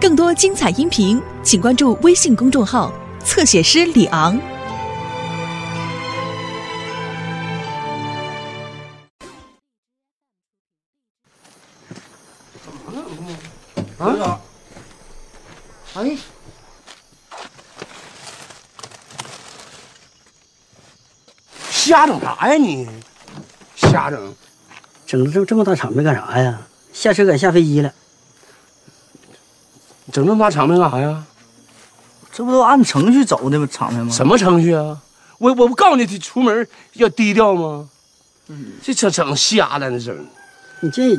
更多精彩音频，请关注微信公众号“侧写师李昂”。啊！哎，瞎整啥呀你？瞎整！整这这么大场面干啥呀？下车赶下飞机了。整这么大场面干啥呀？这不都按程序走的吗？场面吗？什么程序啊？我我不告诉你，出门要低调吗？嗯，这整整瞎了，那整。你这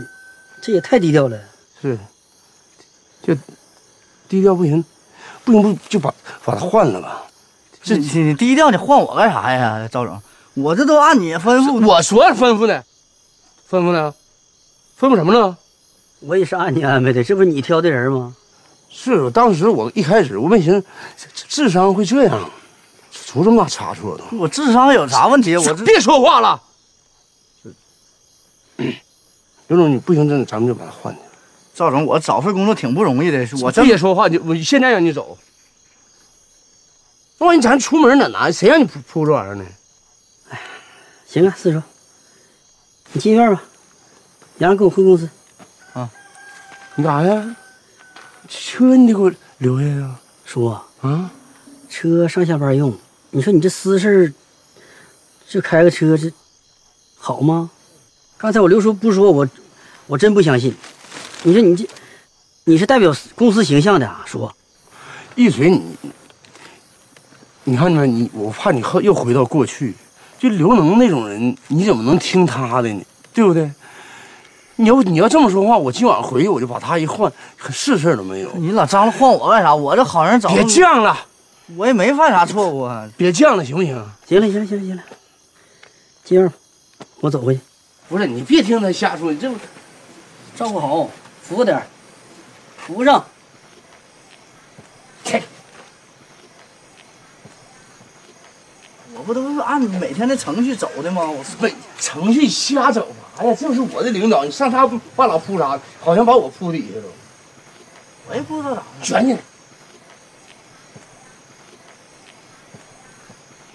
这也太低调了。是，就低调不行，不行不就把把他换了吧？这你你低调，你换我干啥呀，赵总？我这都按你吩咐。我说吩咐呢，吩咐呢，吩咐什么呢？我也是按你安排的，这不是你挑的人吗？是，当时我一开始我没寻思智商会这样，出这么大差错都。我智商有啥问题？我别说话了。刘总，你不行，这咱们就把他换去。赵总，我找份工作挺不容易的，我这别说话，你我现在让你走。那万一咱出门哪拿？谁让你铺铺这玩意儿呢？哎，行啊，四叔，你进院吧，让人给我回公司。啊，你干啥呀？车你得给我留下呀，叔啊，车上下班用。你说你这私事就开个车，这好吗？刚才我刘叔不说，我我真不相信。你说你这你是代表公司形象的啊，叔。一嘴你，你看没？你我怕你又回到过去，就刘能那种人，你怎么能听他的呢？对不对？你要你要这么说话，我今晚回去我就把他一换，可是事都没有。你老张罗换我干啥？我这好人找别犟了，我也没犯啥错误啊！别犟了，行不行？行了，行了，行了，行了。今儿我走回去。不是你别听他瞎说，你这不照顾好，扶点扶上。我不都是按每天的程序走的吗？我没程序瞎整啥呀？这是我的领导，你上他半拉扑啥？好像把我扑底下了。我也不知道咋。卷起来！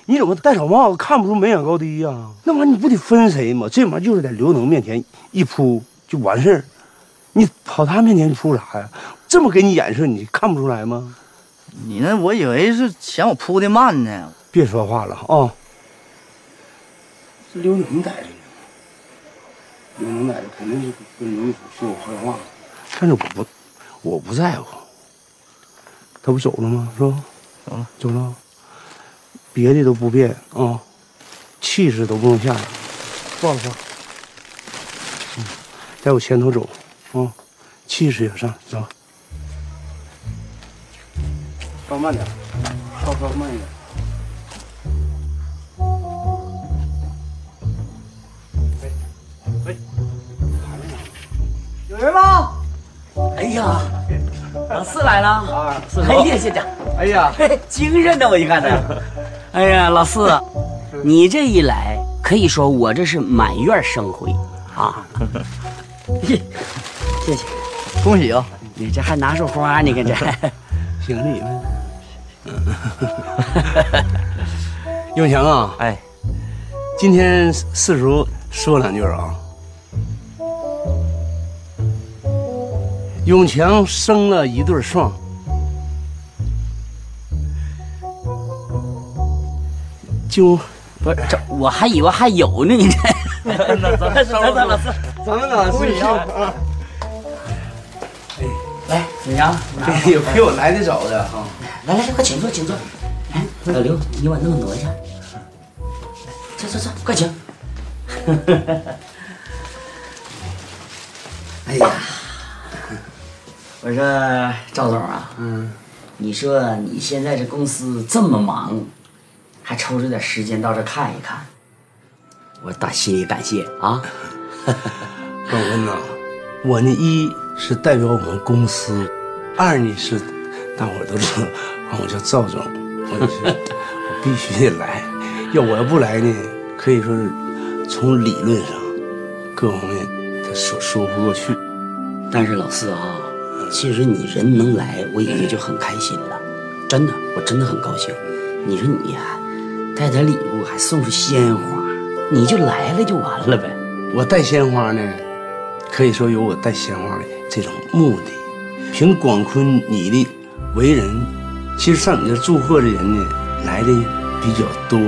你怎么戴草帽子看不出眉眼高低呀？那玩意儿你不得分谁吗？这玩意儿就是在刘能面前一扑就完事儿，你跑他面前扑啥呀？这么给你眼色，你看不出来吗？你那我以为是嫌我扑的慢呢。别说话了啊！这刘能在这呢，刘能在这肯定是跟刘一说我坏话，但是我不，我不在乎。他不走了吗？是吧？走了，走了。别的都不变啊，气势都不能下来。挂了挂。嗯，在我前头走啊，气势也上，走。稍慢点，稍稍慢一点。喂，有人吗？哎呀，老四来了啊！哎呀，谢谢，哎呀，精神呢，我一看呢。哎呀，老四，你这一来，可以说我这是满院生辉啊！谢谢，恭喜啊！你这还拿束花呢，看这 行礼呗。永强啊，哎，今天四叔说两句啊。永强生了一对双，就不是这，我还以为还有呢，你这。走走走，老四，咱们俩恭喜啊！来，永强，也比我来的早的哈。来来来，快请坐，请坐。哎，老刘，你往那么挪一下。坐坐坐，快请。哎呀，我说赵总啊，嗯，你说你现在这公司这么忙，还抽出点时间到这看一看，我打心里感谢啊。高温呐，我呢一是代表我们公司，二呢是大伙儿都知道，我叫赵总，我就是我必须得来，要我要不来呢，可以说是从理论上各方面他说说不过去。但是老四啊，其实你人能来，我已经就很开心了，真的，我真的很高兴。你说你呀、带点礼物，还送鲜花，你就来了就完了呗。我带鲜花呢，可以说有我带鲜花的这种目的。凭广坤你的为人，其实上你这祝贺的人呢来的比较多，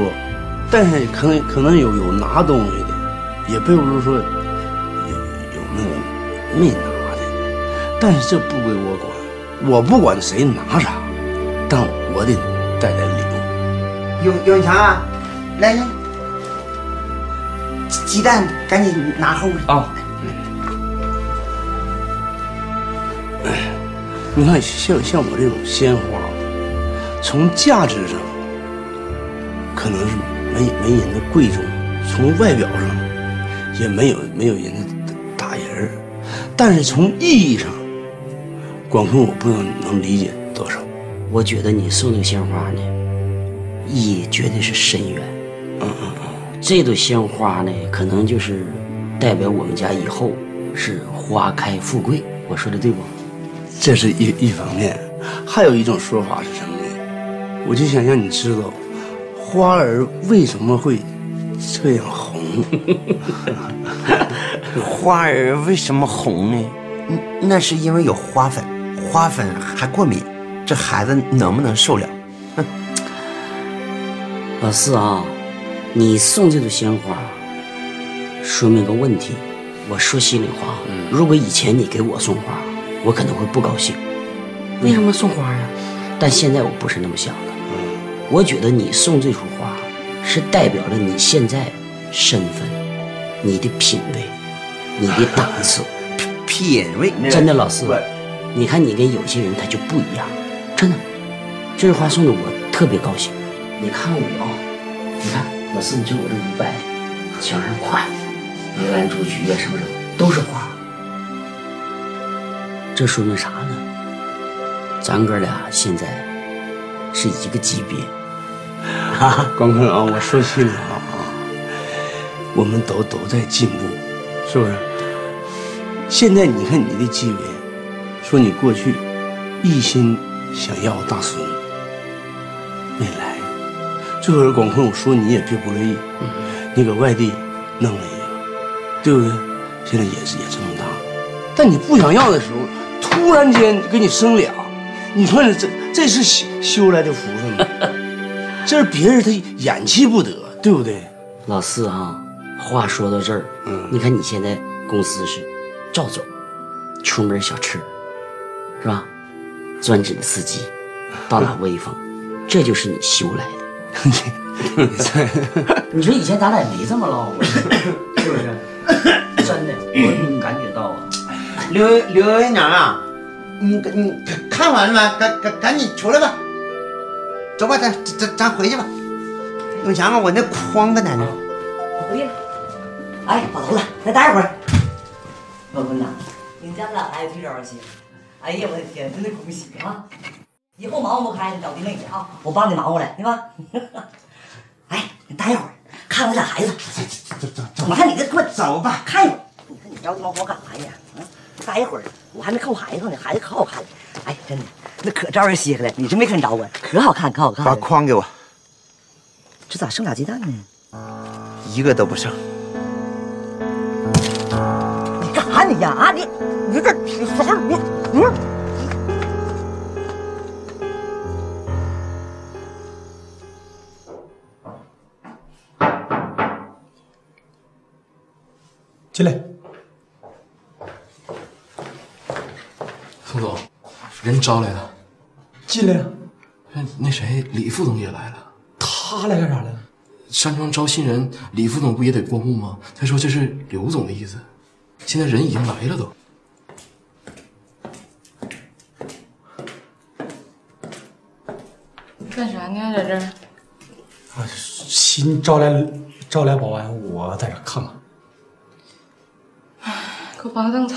但是可能可能有有拿东西的，也并不是说有有那个没拿，但是这不归我管，我不管谁拿啥，但我得带点礼物。永永强啊，来来，鸡鸡蛋赶紧拿后边。啊。你看，像像我这种鲜花，从价值上可能是没没人的贵重，从外表上也没有没有人的打人儿，但是从意义上，广坤我不知道你能理解多少。我觉得你送这个鲜花呢，意义绝对是深远。嗯嗯嗯，这朵鲜花呢，可能就是代表我们家以后是花开富贵。我说的对不？这是一一方面，还有一种说法是什么呢？我就想让你知道，花儿为什么会这样红。花儿为什么红呢？嗯那是因为有花粉，花粉还过敏，这孩子能不能受了？哼 老四啊，你送这朵鲜花，说明个问题。我说心里话，如果以前你给我送花，我可能会不高兴。为什么送花呀？但现在我不是那么想的。我觉得你送这束花，是代表了你现在身份、你的品味、你的档次。品味真的，老四，你看你跟有些人他就不一样，真的。这束花送的我特别高兴。你看我、你看老四，你就我这五百，墙上挂梅兰竹菊啊什么什么都是花，这说明啥呢？咱哥俩现在是一个级别。广坤啊，我说心里话啊，我们都都在进步，是不是？现在你看你的级别，说你过去一心想要大孙，没来，最后广坤我说你也别不乐意，你搁外地弄了一个，对不对？现在也是也这么大，但你不想要的时候，突然间给你生俩，你说这这是修修来的福分吗？这是别人他眼气不得，对不对？老四啊，话说到这儿，嗯你看你现在公司是赵总，出门小车，是吧？专职的司机，到哪威风，这就是你修来的。你说以前咱俩也没这么唠过，是不是？真的，我感觉到啊，刘刘院长啊，你你看完了吗？赶赶赶紧出来吧，走吧，咱咱咱回去吧。永强啊，我那筐子在那儿。我回去了。哎，老头子，再待一会儿。老坤呐，你家咱俩孩子忒招喜。哎呀，我的天，真的恭喜啊！以后忙活不开，你找弟妹去啊，我帮你忙活来，行吧？哎，你待一会儿看我俩孩子。我看你这给我走吧，看一会儿。你看你着急忙慌干啥呀？啊，待一会儿，我还没看我孩子呢，孩子可好看了。哎，真的，那可招人稀罕了。你是没看着我，可好看，可好看把。筐给我，这咋剩俩鸡蛋呢？一个都不剩。你干啥你呀？啊你你这你啥你你。进来。宋总，人招来了。进来呀！那那谁，李副总也来了。他来干啥来了？山庄招新人，李副总不也得过目吗？他说这是刘总的意思。现在人已经来了都。干啥呢，在这儿？啊，新招来招来保安，我在这看看。给我搬个凳子。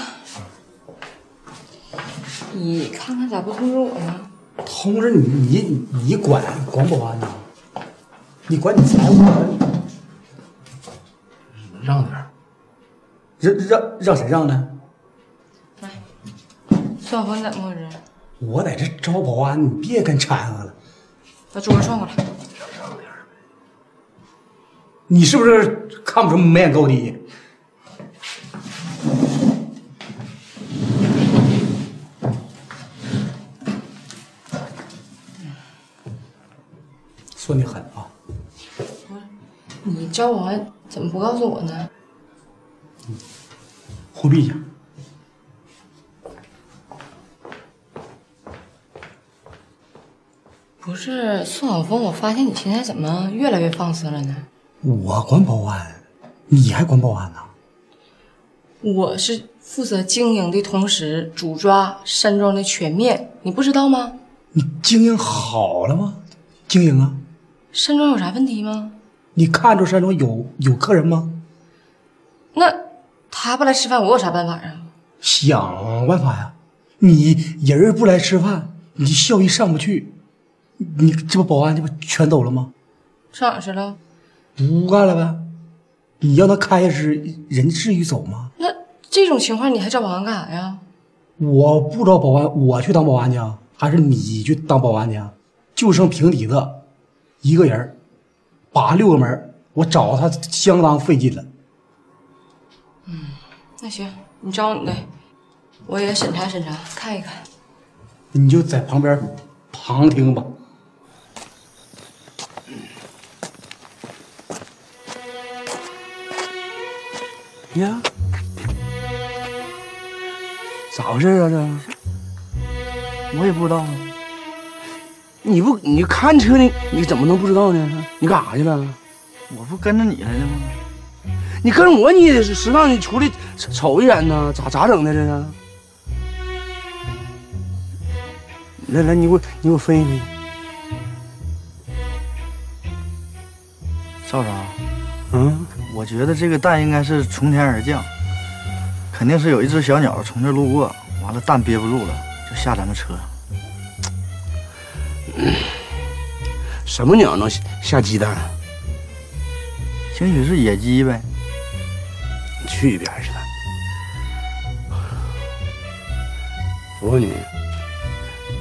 你看看咋不通知我呢？通知你，你你管管保安呢？你管你财务呢？让点儿。让让让谁让呢？来小峰，你怎么回事？我在这招保安，你别跟掺和了。把桌子转过来。你是不是看不出眉眼高低？说你狠啊！不是你招保安怎么不告诉我呢？回避一下。不是宋晓峰，我发现你现在怎么越来越放肆了呢？我管保安，你还管保安呢？我是负责经营的同时主抓山庄的全面，你不知道吗？你经营好了吗？经营啊！山庄有啥问题吗？你看着山庄有有客人吗？那他不来吃饭，我有啥办法呀？想办法呀！你人不来吃饭，你效益上不去，你这不保安这不全走了吗？上哪去了？不干了呗！你让他开下去，人至于走吗？那这种情况你还找保安干啥呀？我不找保安，我去当保安去啊，还是你去当保安去啊？就剩平底子一个人儿，把六个门，我找他相当费劲了。那行，你找你的，我也审查审查，看一看。你就在旁边旁听吧。呀，咋回事啊？这我也不知道啊。你不你看车呢？你怎么能不知道呢？你干啥去了？我不跟着你来的吗？你跟着我，你也得适当你出来瞅瞅一眼呢？咋咋整的这是？来来，你给我你给我分析分析。赵啥？嗯，我觉得这个蛋应该是从天而降，肯定是有一只小鸟从这路过，完了蛋憋不住了，就下咱们车。什么鸟能下下鸡蛋？兴许是野鸡呗。你去一边去吧！我问你，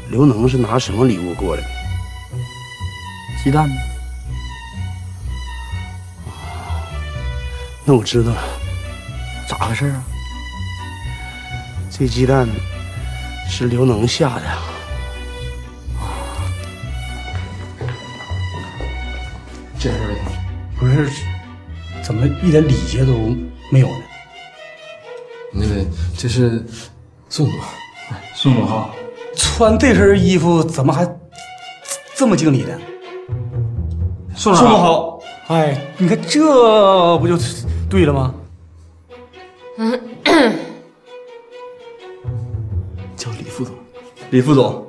刘能是拿什么礼物过来的？鸡蛋呢？那我知道了，咋回事啊？这鸡蛋是刘能下的。这事儿不是，怎么一点礼节都没有呢？那个这是宋总，宋总好，穿这身衣服怎么还这么敬礼呢？宋宋总好，哎，你看这不就对了吗？叫李副总。李副总，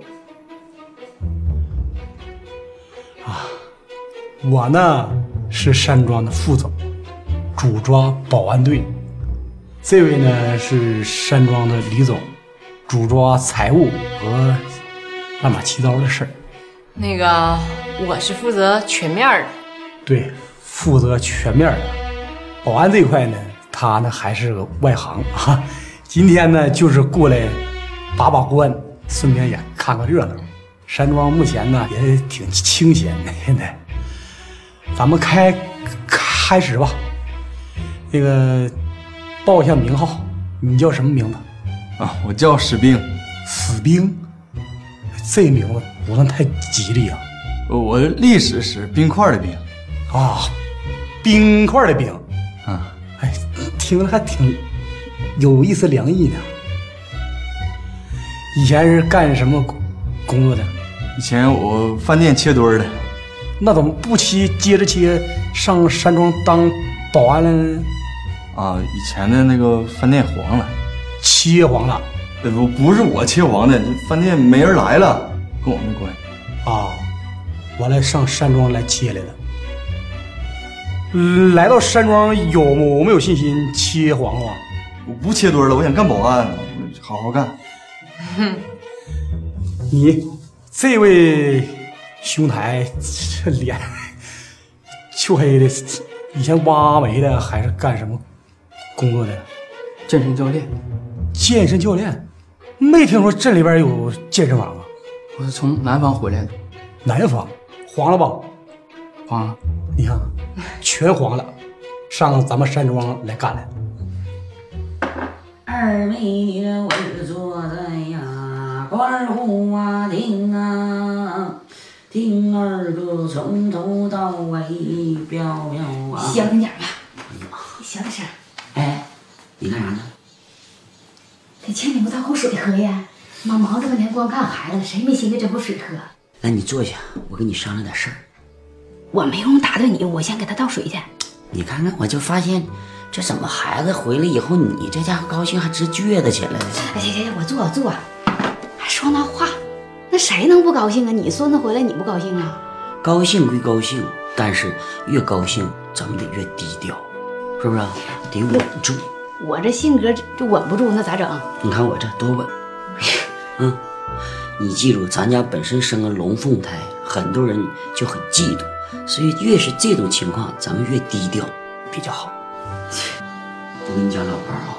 啊我呢是山庄的副总，主抓保安队。这位呢是山庄的李总，主抓财务和乱码七糟的事儿。那个，我是负责全面的。对，负责全面的。保安这块呢，他呢还是个外行啊。今天呢就是过来把把关，顺便也看个热闹。山庄目前呢也挺清闲的，现在。咱们开开始吧。那个报一下名号，你叫什么名字？啊，我叫史兵。史兵，这名字不算太吉利啊。我历史是冰块的冰。啊，冰块的冰。啊，哎，听着还挺有一丝凉意呢。以前是干什么工工作的？以前我饭店切墩儿的。那怎么不切接着切上山庄当保安了呢？啊，以前的那个饭店黄了，切黄了。呃不，不是我切黄的，这饭店没人来了，跟我没关系。啊，完了上山庄来切来了。嗯来到山庄有有没有信心切黄瓜？我不切墩了，我想干保安，好好干。哼，你这位兄台这脸黢黑的，以前挖煤的还是干什么工作的？健身教练。健身教练，没听说镇里边有健身房啊？我是从南方回来的，南方黄了吧？黄了。你看，全黄了，上咱们山庄来干来。二美女我坐在呀观湖啊亭啊，听二哥从头到尾表表啊。小点点吧，小点声。哎，你干啥呢？给千里不倒口水喝呀！妈忙这么天，光看孩子，谁没心思整口水喝？那你坐下，我跟你商量点事儿。我没空打断你，我先给他倒水去。你看看，我就发现，这怎么孩子回来以后，你这家伙高兴还直撅得起来了？哎，行行行，我坐我坐。还说那话，那谁能不高兴啊？你孙子回来你不高兴啊？高兴归高兴，但是越高兴咱们得越低调，是不是？得稳住。我这性格就稳不住，那咋整？你看我这多稳。嗯，你记住，咱家本身生个龙凤胎，很多人就很嫉妒，所以越是这种情况，咱们越低调比较好。我跟你讲，老伴儿啊，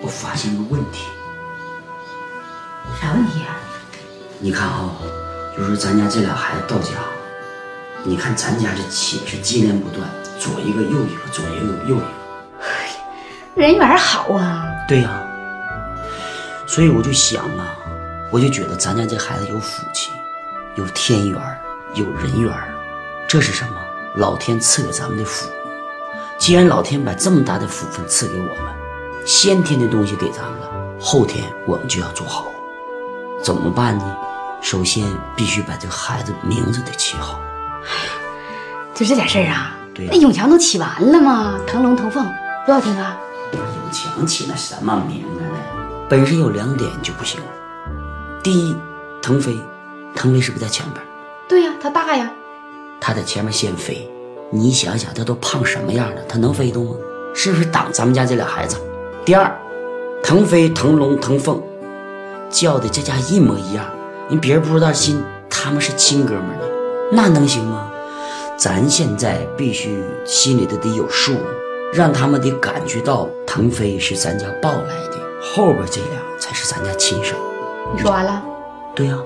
我发现个问题。啥问题啊？你看啊，就说咱家这俩孩子到家，你看咱家这气是接连不断，左一个右一个，左一个右一个。人缘好啊。对呀、所以我就想啊，我就觉得咱家这孩子有福气，有天缘，有人缘，这是什么？老天赐给咱们的福。既然老天把这么大的福分赐给我们，先天的东西给咱们了，后天我们就要做好。怎么办呢？首先必须把这个孩子名字得起好。就这点事儿啊？那永强都起完了吗？腾龙腾凤，多好听啊！永强起那什么名字呢？本身有两点就不行。第一，腾飞，腾飞是不是在前边？对呀、他大呀。他在前面先飞，你想想他都胖什么样了，他能飞动吗？是不是挡咱们家这俩孩子？第二，腾飞、腾龙、腾凤，叫的这家一模一样，人别人不知道亲，他们是亲哥们儿呢，那能行吗？咱现在必须心里头得有数，让他们得感觉到腾飞是咱家抱来的，后边这俩才是咱家亲生。你说完了？对呀、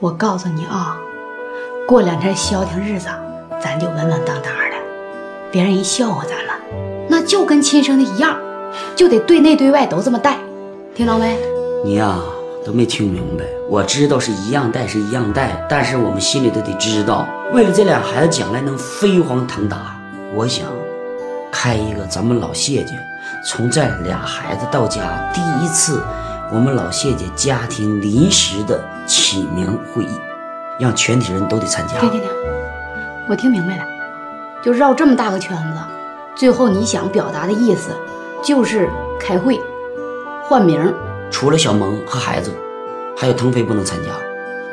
我告诉你啊，过两天消停日子，咱就稳稳当当的，别人一笑话咱了，那就跟亲生的一样，就得对内对外都这么带，听到没？你呀、都没听明白。我知道是一样带是一样带，但是我们心里头得知道，为了这俩孩子将来能飞黄腾达，我想开一个咱们老谢家从这俩孩子到家第一次，我们老谢家家庭临时的起名会议，让全体人都得参加。停停停，我听明白了，就绕这么大个圈子，最后你想表达的意思就是开会换名。除了小萌和孩子，还有腾飞不能参加，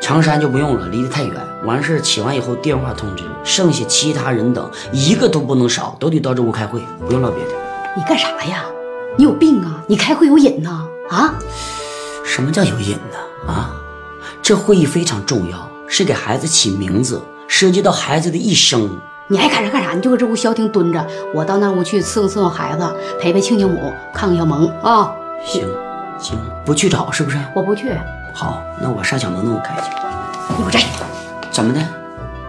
长山就不用了，离得太远。完事儿起完以后电话通知，剩下其他人等一个都不能少，都得到这屋开会，不用唠别的。你干啥呀？你有病啊！你开会有瘾呐？啊？什么叫有瘾呢？啊，这会议非常重要，是给孩子起名字，涉及到孩子的一生。你爱干啥干啥，你就搁这屋消停蹲着，我到那屋去伺候伺候孩子，陪陪亲家母，看看小萌啊。行行，不去找是不是？我不去，好，那我上小萌那屋开去。你给我站着！怎么的？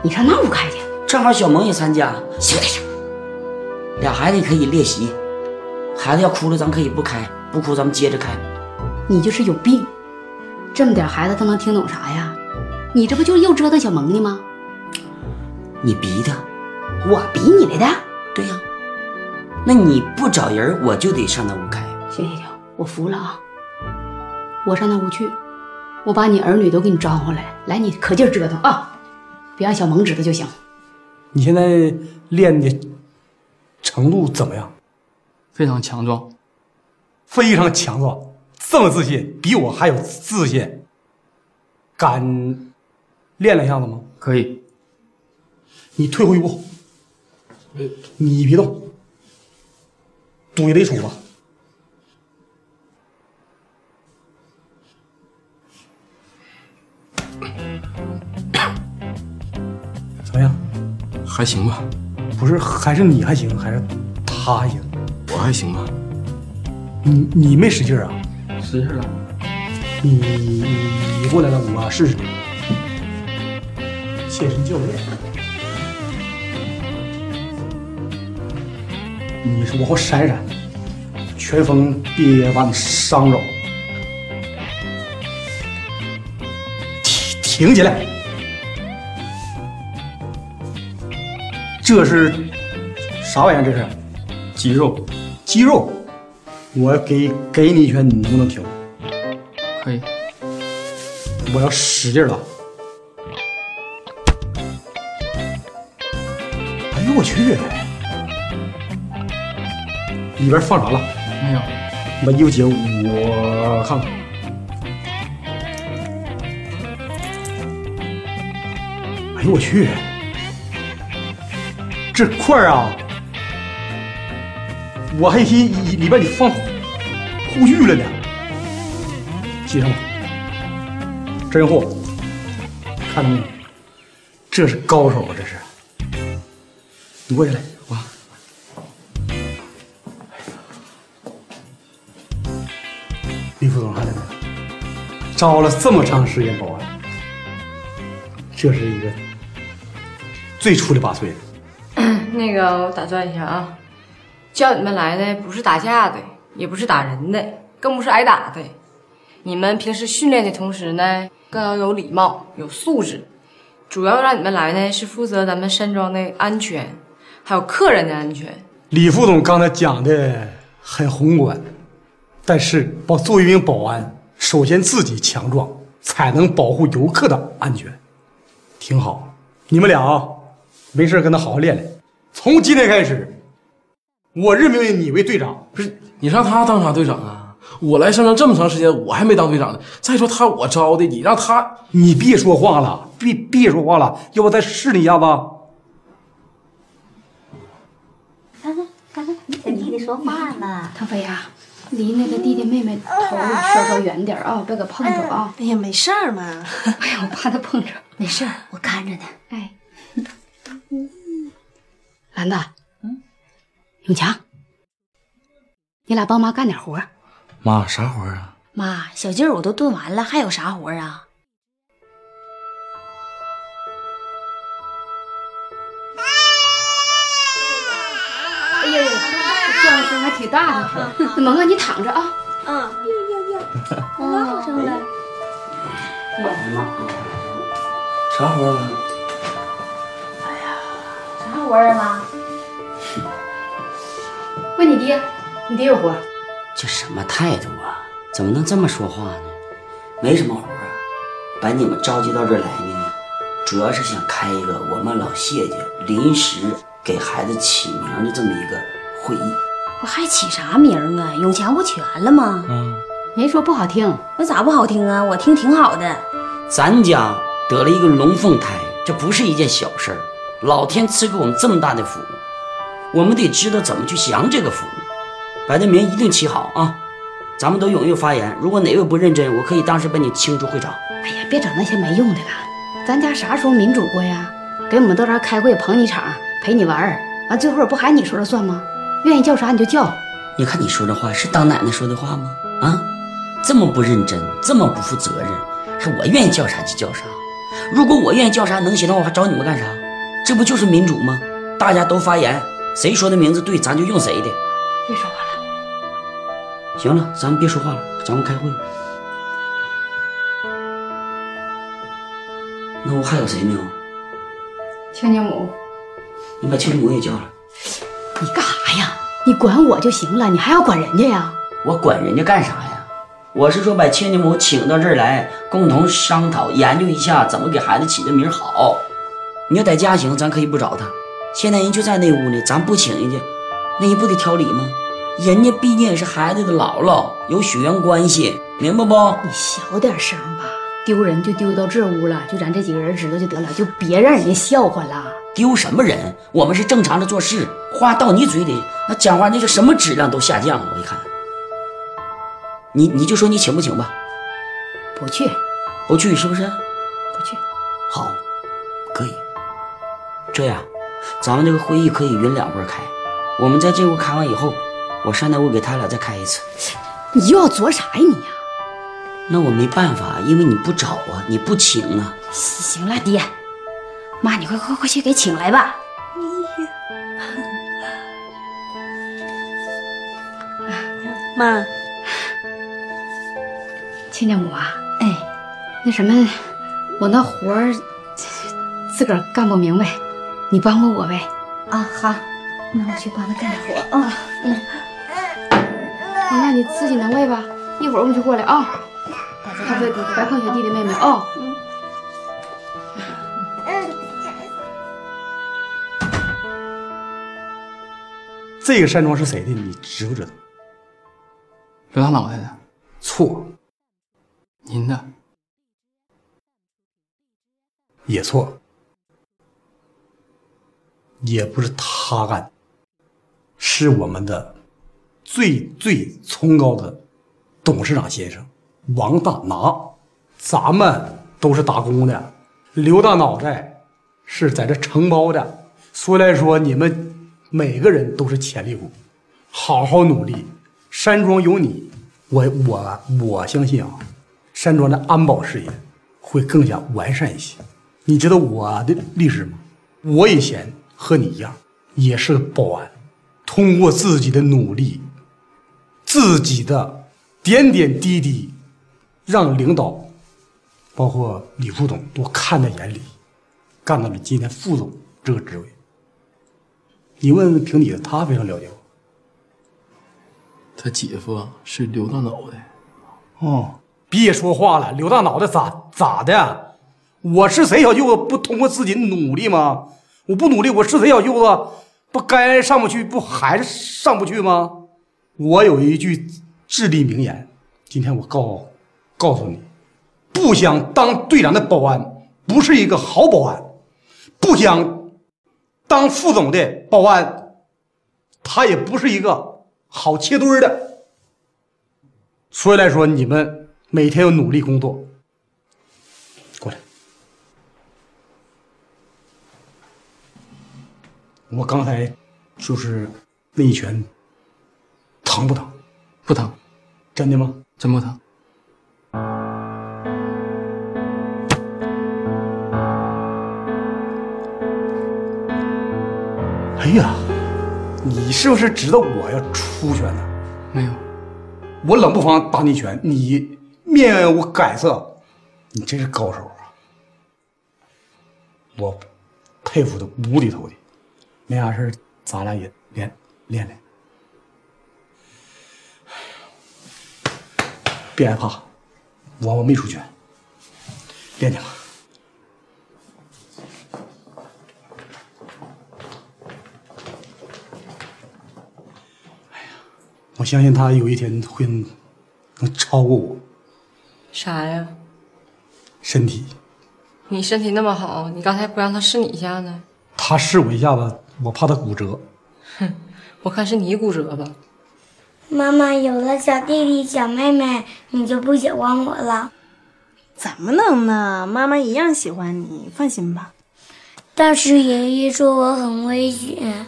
你上那屋开去。正好小萌也参加，小点声。俩孩子也可以练习。孩子要哭了，咱可以不开，不哭咱们接着开。你就是有病，这么点孩子他能听懂啥呀？你这不就又折腾小萌呢吗？你逼他，我逼你来的。对呀、那你不找人，我就得上那屋开。行行行，我服了啊！我上那屋去，我把你儿女都给你招回来，来，你可劲折腾啊！别让小萌知道就行。你现在练的程度怎么样？非常强壮，非常强壮，这么自信，比我还有自信。敢练两下子吗？可以。你退后一步，你别动，怼雷杵吧。怎么样？还行吧？不是，还是你还行，还是他还行？我还行吧？你你没使劲啊？使劲了。你你过来了，我试试。健身教练，你说我闪闪，拳风别把你伤着，挺挺起来。这是啥玩意儿？这是肌肉，肌肉。我给给你一拳，你能不能挺？可以。我要使劲了。哎呦我去！里边放啥了？没有。把衣服解，我看看。哎呦我去！这块儿啊，我还寻里里边你放护具了呢。系上吧，真货，看到没有？这是高手啊！这是，你过去来，我。李副总看见没有？招了这么长时间保安，这是一个最出类拔萃的。那个，我打断一下啊，叫你们来的不是打架的，也不是打人的，更不是挨打的。你们平时训练的同时呢，更要有礼貌、有素质。主要让你们来呢，是负责咱们山庄的安全，还有客人的安全。李副总刚才讲的很宏观，但是保作为一名保安，首先自己强壮，才能保护游客的安全。挺好，你们俩啊，没事跟他好好练练。从今天开始，我任命你为队长。不是你让他当啥队长啊？我来山庄这么长时间，我还没当队长呢。再说他我招的，你让他，你别说话了，别别说话了，要不再试你一下子。看看看看，你跟弟弟说话呢。腾飞呀，离那个弟弟妹妹头稍稍远点啊，别给碰着啊。哎呀，没事儿嘛。哎呀，我怕他碰着。没事儿，我看着呢。哎，兰子，嗯，永强，你俩帮妈干点活。妈，啥活啊？妈，小鸡儿我都炖完了，还有啥活啊？哎呀呀，这叫声还挺大的。萌萌，你躺着啊。嗯。呀呀呀！闹上了。啥活啊？活啊，妈？问你爹，你爹有活？这什么态度啊？怎么能这么说话呢？没什么活啊，把你们召集到这儿来呢，主要是想开一个我们老谢家临时给孩子起名的这么一个会议。我还起啥名啊？永强不全了吗？嗯，没说不好听，那咋不好听啊？我听挺好的。咱家得了一个龙凤胎，这不是一件小事儿。老天赐给我们这么大的福，我们得知道怎么去享这个福。把这名一定起好啊！咱们都踊跃发言，如果哪位不认真，我可以当时把你清出会场。哎呀，别整那些没用的了。咱家啥时候民主过呀？给我们到这儿开会捧你场，陪你玩儿，完最后不还你说了算吗？愿意叫啥你就叫。你看你说这话是当奶奶说的话吗？啊，这么不认真，这么不负责任，还我愿意叫啥就叫啥。如果我愿意叫啥能行的话，我还找你们干啥？这不就是民主吗？大家都发言，谁说的名字对，咱就用谁的。别说话了。行了，咱们别说话了，咱们开会。那我还有谁没有？亲家母，你把亲家母也叫来。你干啥呀？你管我就行了，你还要管人家呀？我管人家干啥呀？我是说把亲家母请到这儿来，共同商讨研究一下怎么给孩子起的名好。你要在家行，咱可以不找他。现在人就在那屋呢，咱不请人家，那人不得挑理吗？人家毕竟也是孩子的姥姥，有血缘关系，明白不？你小点声吧，丢人就丢到这屋了，就咱这几个人知道就得了，就别让人家笑话了。丢什么人？我们是正常的做事，话到你嘴里，那讲话那叫什么质量都下降了。我一看，你你就说你请不请吧？不去，不去是不是？不去。好，可以。这样，咱们这个会议可以匀两波开。我们在这屋开完以后。我上那屋给他俩再开一次。你又要作啥呀你呀？那我没办法，因为你不找啊，你不请啊。行了，爹，妈，你快快快去给请来吧。妈，亲家母啊，哎，那什么，我那活儿自个儿干不明白，你帮帮我呗。啊，好，那我去帮他干点活啊。嗯，那你自己能喂吧？一会儿我们就过来啊。还不白胖小弟弟妹妹啊。这个山庄是谁的？你知不知道？刘大脑袋的，错，您的也错，也不是他干，是我们的最最崇高的董事长先生王大拿。咱们都是打工的，刘大脑袋是在这承包的，所以来说，你们每个人都是潜力股，好好努力。山庄有你，我我我相信啊，山庄的安保事业会更加完善一些。你知道我的历史吗？我以前和你一样，也是个保安，通过自己的努力，自己的点点滴滴，让领导，包括李副总都看在眼里，干到了今天副总这个职位。你问平底的，他非常了解我。他姐夫是刘大脑袋。哦，别说话了，刘大脑袋咋咋的？我是谁小舅子，不通过自己努力吗？我不努力，我是谁小舅子，不该上不去，不还是上不去吗？我有一句至理名言，今天我告告诉你，不想当队长的保安不是一个好保安，不想当副总的保安，他也不是一个好切墩的。所以来说，你们每天要努力工作。过来，我刚才就是那一拳，疼不疼？不疼，真的吗？真不疼。哎呀，你是不是知道我要出拳呢？没有，我冷不防打你一拳，你面无改色，你真是高手啊！我佩服的五里投地。没啥事儿咱俩也练练练。别害怕，我我没出去，练练吧。我相信他有一天会能超过我啥呀？身体。你身体那么好，你刚才不让他试你一下呢？他试我一下子，我怕他骨折。哼，我看是你骨折吧。妈妈有了小弟弟、小妹妹，你就不喜欢我了？怎么能呢？妈妈一样喜欢你，放心吧。但是爷爷说我很危险。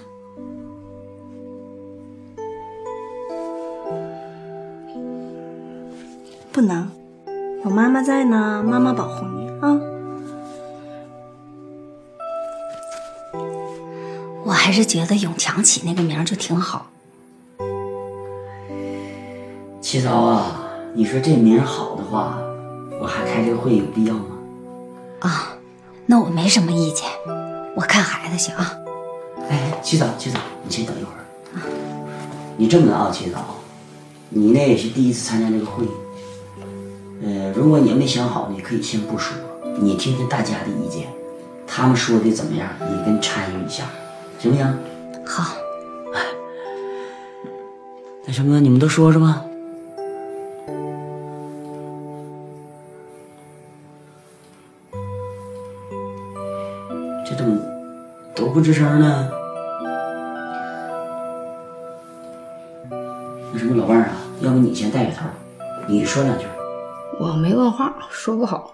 不能，有妈妈在呢，妈妈保护你啊。还是觉得永强起那个名儿就挺好。七嫂啊，你说这名儿好的话，我还开这个会有必要吗？啊，那我没什么意见，我看孩子去啊。哎，七嫂，七嫂，你先等一会儿。你这么的啊，七嫂，你呢也是第一次参加这个会议。呃，如果你没想好，你可以先不说，你听听大家的意见，他们说的怎么样，你跟参与一下，行不行？好。那什么，你们都说说吧。这怎么都不吱声呢？那什么，老伴儿啊，要不你先带个头，你说两句。我没文化，说不好。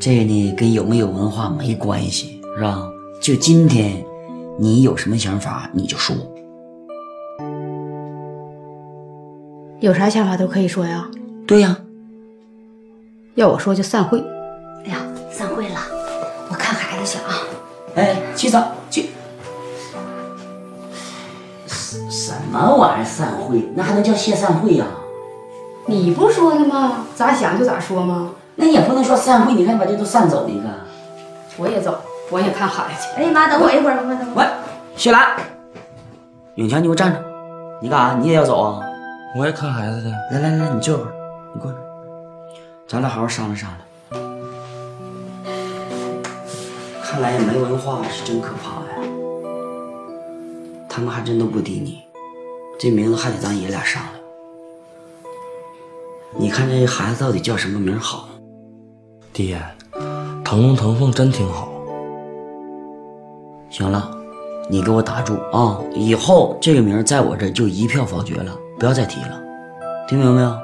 这个呢，跟有没有文化没关系，是吧？就今天，你有什么想法你就说。有啥想法都可以说呀。对呀、要我说就散会。哎呀，散会了，我看孩子去啊。哎，去早去。什什么玩意儿散会？那还能叫谢散会呀、你不说的吗？咋想就咋说吗？那也不能说散会，你看把这都散走一个。我也走，我也看孩子去。哎妈，等我一会儿，等我等我。喂，雪兰，永强，你给我站着！你干啥？你也要走啊？我也看孩子去。来来来，你坐会儿，你过来，咱俩好好商量商量。看来没文化是真可怕呀，他们还真都不敌你，这名字还得咱爷俩商量。你看这孩子到底叫什么名好？爹，腾龙腾凤真挺好。行了，你给我打住啊！以后这个名在我这儿就一票否决了，不要再提了，听明白没有？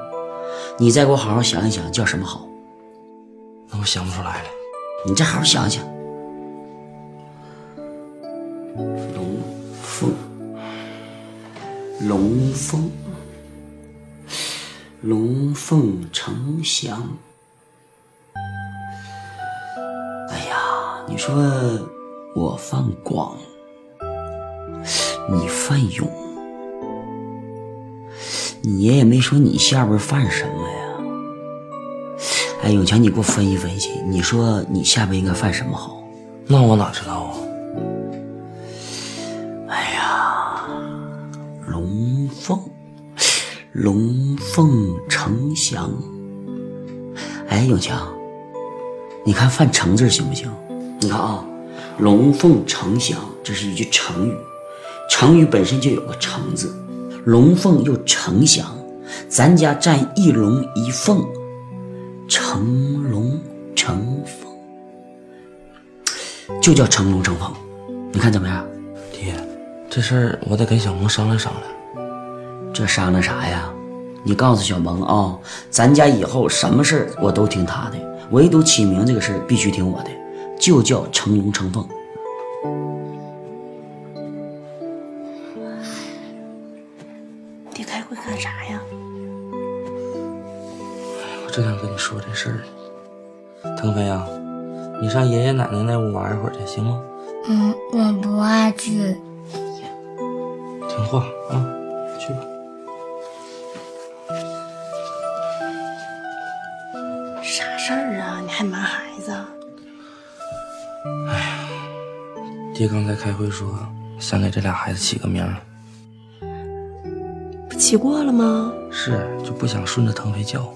你再给我好好想一想叫什么好。那我想不出来了。你再好好想想。龙凤，龙凤，龙凤呈祥。哎呀，你说我范广，你范勇，你爷爷没说你下边犯什么呀？哎，永强，你给我分析分析，你说你下边应该犯什么好？那我哪知道啊？哎呀，龙凤，龙凤呈祥。哎，永强，你看犯成字行不行？你看啊，龙凤呈祥，这是一句成语，成语本身就有个成字，龙凤又呈祥，咱家占一龙一凤，成龙成凤，就叫成龙成凤，你看怎么样？爹，这事儿我得跟小萌商量商量。这商量啥呀？你告诉小萌啊，咱家以后什么事儿我都听他的，唯独起名这个事儿必须听我的，就叫成龙成凤。爹开会干啥呀？我正想跟你说这事儿呢。腾飞啊，你上爷爷奶奶那屋玩一会儿去，行吗？嗯，我不爱去。听话啊，爹刚才开会说想给这俩孩子起个名儿，不起过了吗？是就不想顺着腾飞叫。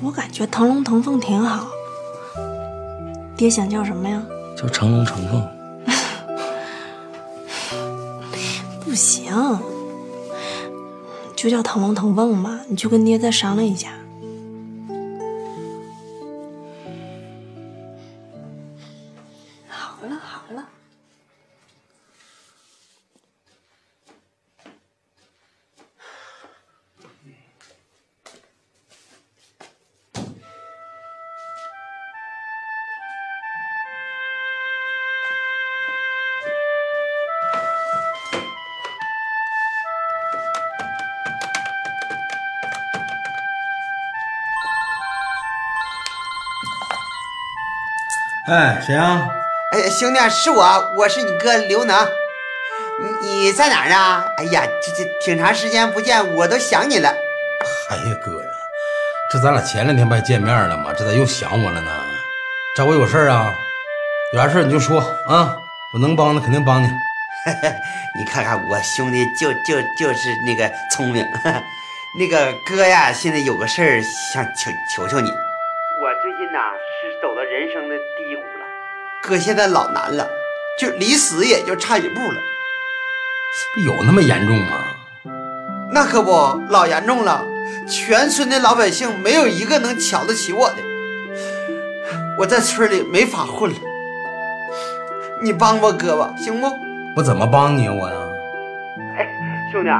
我感觉腾龙腾凤挺好。爹想叫什么呀？叫成龙成凤。不行，就叫腾龙腾凤吧。你去跟爹再商量一下。哎，谁呀？哎，兄弟，是我，我是你哥刘能。你你在哪儿呢？哎呀，这这挺长时间不见，我都想你了。哎呀，哥呀，这咱俩前两天不还见面了吗？这咋又想我了呢？找我有事儿啊？有啥事儿你就说啊，我能帮的肯定帮你。你看看我兄弟就就就是那个聪明。那个哥呀，现在有个事儿想求求求你。我最近呐是走到人生的低谷了，哥现在老难了，就离死也就差一步了。有那么严重吗？那可不，老严重了，全村的老百姓没有一个能瞧得起我的，我在村里没法混了。你帮帮哥吧，行不？我怎么帮你啊我呀？哎，兄弟，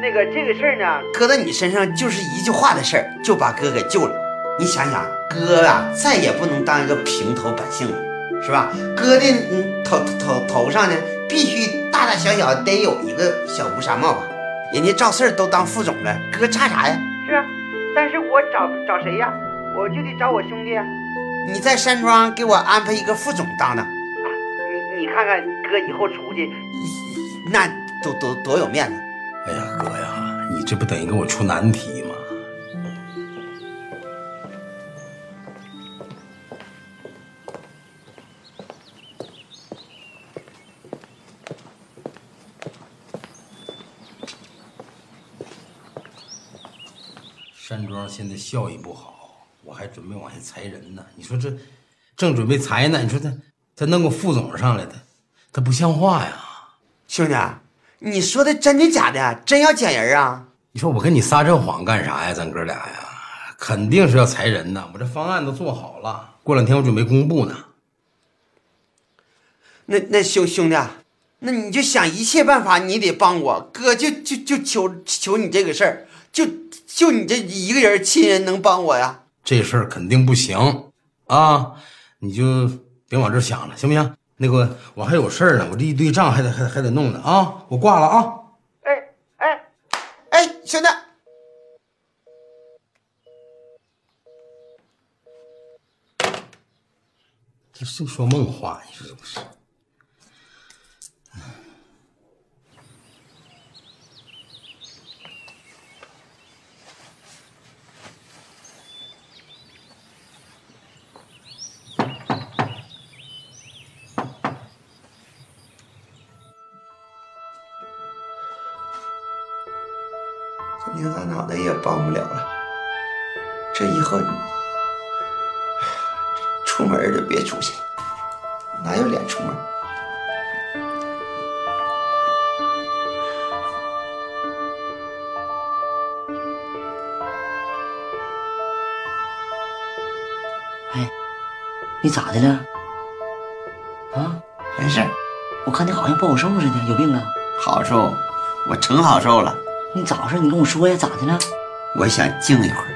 那个这个事儿呢，搁在你身上就是一句话的事儿，就把哥给救了。你想想，哥啊，再也不能当一个平头百姓了，是吧？哥的嗯头头头上呢，必须大大小小得有一个小乌纱帽吧？人家赵四都当副总了，哥差啥呀？是啊，但是我找找谁呀？我就得找我兄弟啊。你在山庄给我安排一个副总当当，你你看看哥以后出去，那多多多有面子。哎呀，哥呀，你这不等于给我出难题吗？现在效益不好，我还准备往下裁人呢。你说这正准备裁呢，你说他他弄个副总上来的，他不像话呀！兄弟，你说的真的假的？真要减人啊？你说我跟你撒这谎干啥呀？咱哥俩呀，肯定是要裁人呢。我这方案都做好了，过两天我准备公布呢。那那兄兄弟，那你就想一切办法，你得帮我哥，就就就求求你这个事儿，就就你这一个人亲人能帮我呀？这事儿肯定不行啊！你就别往这想了，行不行？那个我还有事儿呢，我这一堆账还得还还得弄呢啊！我挂了啊！哎哎哎，兄弟，这净说梦话，你说这不是？咋的了？啊，没事，我看你好像不好受似的，有病啊？好受，我成好受了。你咋回事？你跟我说呀，咋的了？我想静一会儿，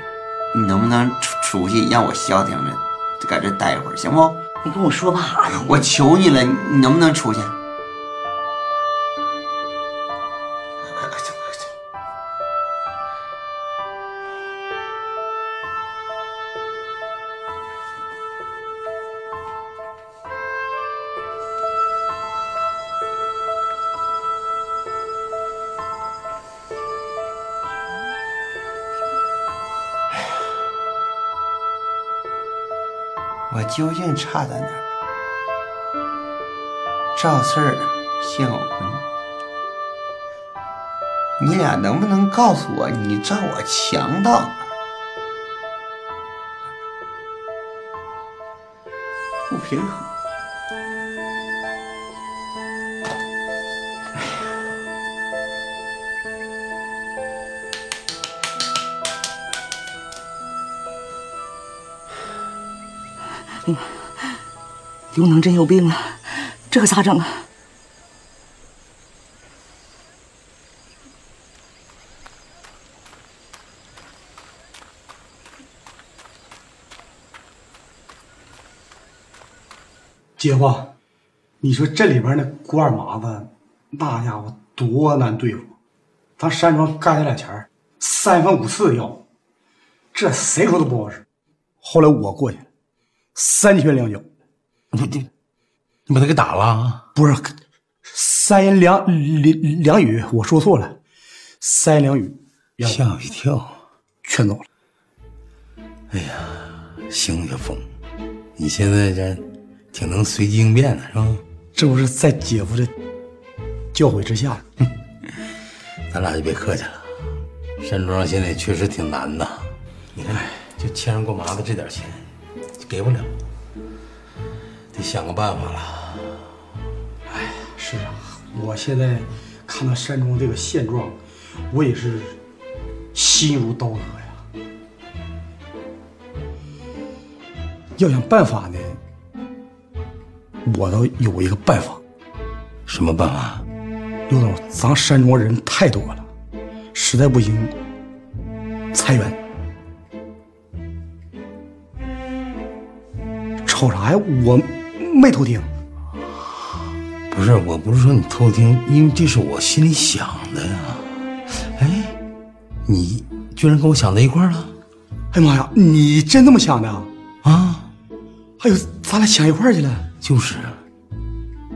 你能不能出出去让我消停着，就在这待一会儿，行不？你跟我说干啥呢？我求你了，你能不能出去？我究竟差在哪儿？赵四儿谢广坤，你俩能不能告诉我，你赵我强到哪儿？不平衡。刘能真有病了，这可咋整啊？姐夫，你说这里边那郭二麻子，那家伙多难对付。咱山庄干下俩钱儿三番五次的要，这谁说都不好使。后来我过去了，三拳两脚，你你你把他给打了啊？不是三言两两两语，我说错了，三言两语，吓我一跳，全走了。哎呀，行小峰，你现在这挺能随机应变的是吧？这不是在姐夫的教诲之下，咱俩就别客气了。山庄现在确实挺难的，你看，就欠上过麻子这点钱，给不了，得想个办法了。哎，是啊，我现在看到山庄这个现状，我也是心如刀割呀。要想办法呢，我倒有一个办法。什么办法？刘总，咱山庄人太多了，实在不行裁员。瞅啥呀？我没偷听。不是，我不是说你偷听，因为这是我心里想的呀。哎，你居然跟我想在一块儿了？哎呀妈呀，你真这么想的啊？啊？哎呦，咱俩想一块儿去了。就是，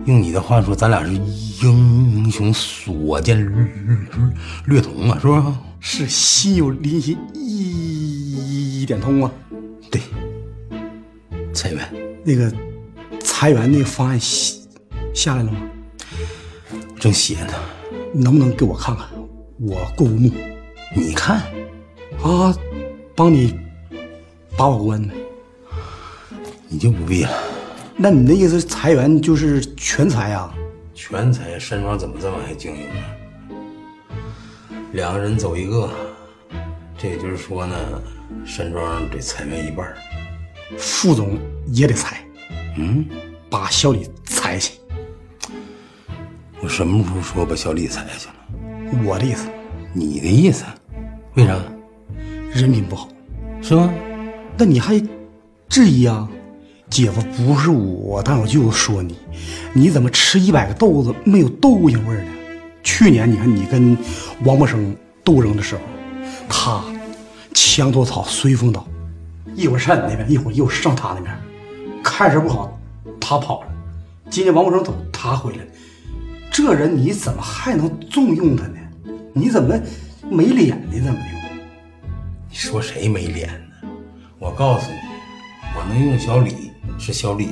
用你的话说，咱俩是英雄所见略略同啊，是不是？是心有灵犀一点通啊。对，裁员那个裁员那个方案下下来了吗？正写呢，能不能给我看看？我过过目。你看，啊，帮你把把关呗。你就不必了。那你的意思裁员就是全裁啊？全裁山庄怎么这么还经营呢？两个人走一个，这也就是说呢，山庄得裁员一半。副总也得裁，嗯，把小李裁去。我什么时候说把小李裁下去了？我的意思，你的意思？为啥？人品不好，是吗？那你还质疑啊？姐夫不是我，但我就说你，你怎么吃一百个豆子没有豆腥味呢？去年你看你跟王默生斗争的时候，他墙头草随风倒，一会儿上你那边，一会儿又上他那边，看着不好，他跑了。今天王木生走，他回来。这人你怎么还能重用他呢？你怎么没脸呢？怎么的？你说谁没脸呢？我告诉你，我能用小李是小李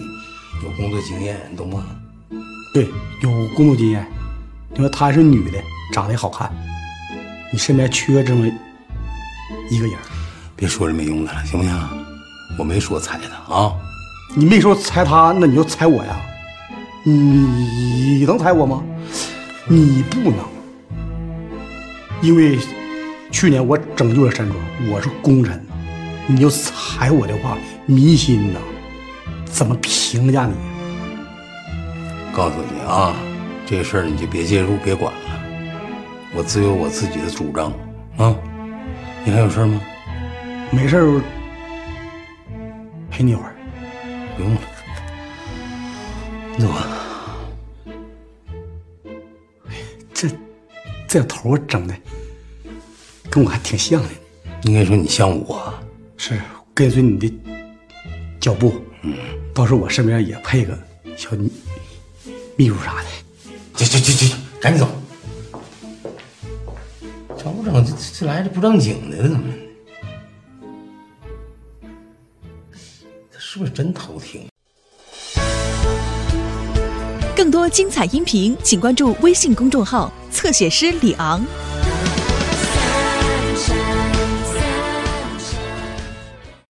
有工作经验，你懂吗？对，有工作经验。你说她是女的，长得也好看，你身边缺这么一个人，别说这没用的了，行不行？我没说踩他啊，你没说踩他，那你就踩我呀？你能踩我吗？你不能，因为去年我拯救了山庄，我是功臣呐。你就踩我的话，民心呐，怎么评价你？告诉你啊，这事儿你就别介入，别管了，我自有我自己的主张啊。你还有事吗？没事儿，陪你一会儿。不用了，那我。这这头整的跟我还挺像的。应该说你像我，是跟随你的脚步。嗯，到时候我身边也配个小秘秘书啥的。去去去去，赶紧走。整不整这这来这不正经的了？怎么？是不是真偷听？更多精彩音频，请关注微信公众号“侧写师李昂”。